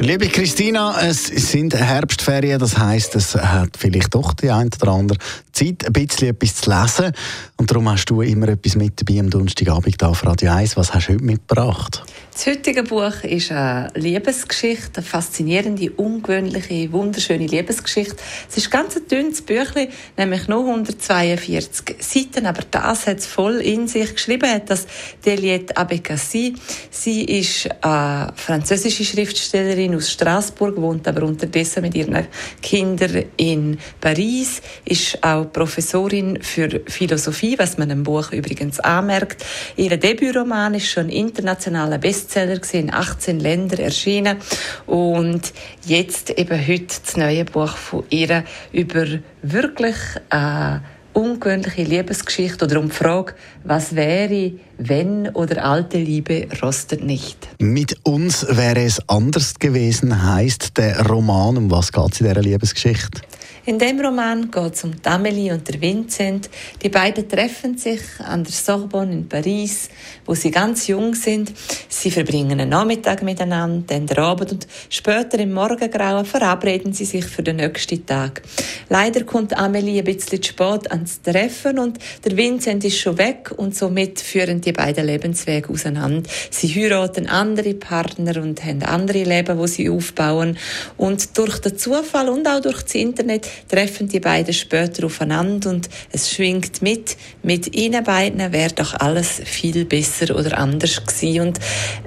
Liebe Christina, es sind Herbstferien, das heißt, es hat vielleicht doch die ein oder andere Zeit, ein bisschen etwas zu lesen. Und darum hast du immer etwas mit dabei am Donnerstagabend auf Radio 1. Was hast du heute mitgebracht? Das heutige Buch ist eine Liebesgeschichte, eine faszinierende, ungewöhnliche, wunderschöne Liebesgeschichte. Es ist ganz ein dünnes Büchlein, nämlich nur 142 Seiten, aber das hat es voll in sich. Geschrieben hat das Deliette Abekassi. Sie ist eine französische Schriftstellerin aus Straßburg, wohnt aber unterdessen mit ihren Kindern in Paris, ist auch Professorin für Philosophie, was man im Buch übrigens anmerkt. Ihr Debütroman ist schon internationaler Bestseller in 18 Ländern erschienen und jetzt eben heute das neue Buch von ihr über wirklich äh, ungewöhnliche Liebesgeschichte oder um die Frage, was wäre, wenn oder alte Liebe rostet nicht. Mit uns wäre es anders gewesen, heißt der Roman. Um was geht es in dieser Liebesgeschichte? In dem Roman geht es um Amelie und der Vincent. Die beiden treffen sich an der Sorbonne in Paris, wo sie ganz jung sind. Sie verbringen einen Nachmittag miteinander, dann den Abend und später im Morgengrauen verabreden sie sich für den nächsten Tag. Leider kommt Amelie ein bisschen zu spät ans Treffen und der Vincent ist schon weg und somit führen die beiden Lebenswege auseinander. Sie heiraten andere Partner und haben andere Leben, wo sie aufbauen und durch den Zufall und auch durch das Internet treffen die beiden später aufeinander und es schwingt mit. Mit ihnen beiden wäre doch alles viel besser oder anders gewesen. Und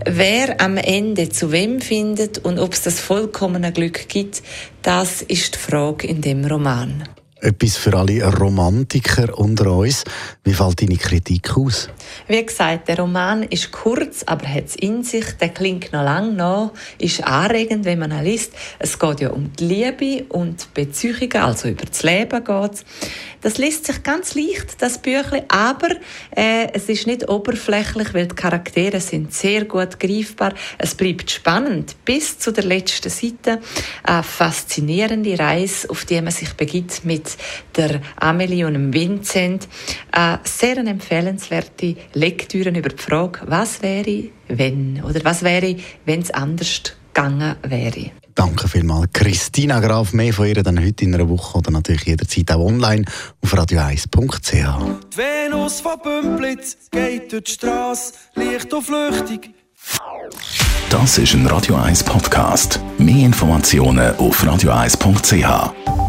wer am Ende zu wem findet und ob es das vollkommene Glück gibt, das ist die Frage in dem Roman etwas für alle Romantiker unter uns. Wie fällt deine Kritik aus? Wie gesagt, der Roman ist kurz, aber hat es in sich. Der klingt noch lang nach, ist anregend, wenn man ihn liest. Es geht ja um die Liebe und Beziehungen, also über das Leben geht Das liest sich ganz leicht, das Büchlein, aber äh, es ist nicht oberflächlich, weil die Charaktere sind sehr gut greifbar. Es bleibt spannend bis zu der letzten Seite. Eine faszinierende Reise, auf die man sich begibt mit der Amelie und dem Vincent. Eine sehr empfehlenswerte Lektüre über die Frage, was wäre, wenn, oder was wäre, wenn es anders gegangen wäre. Danke vielmals. Christina Graf, mehr von ihr dann heute in einer Woche oder natürlich jederzeit auch online auf radio1.ch. Die Venus von Bümplitz geht durch die Straße, Licht und flüchtig. Das ist ein Radio 1 Podcast. Mehr Informationen auf radio1.ch.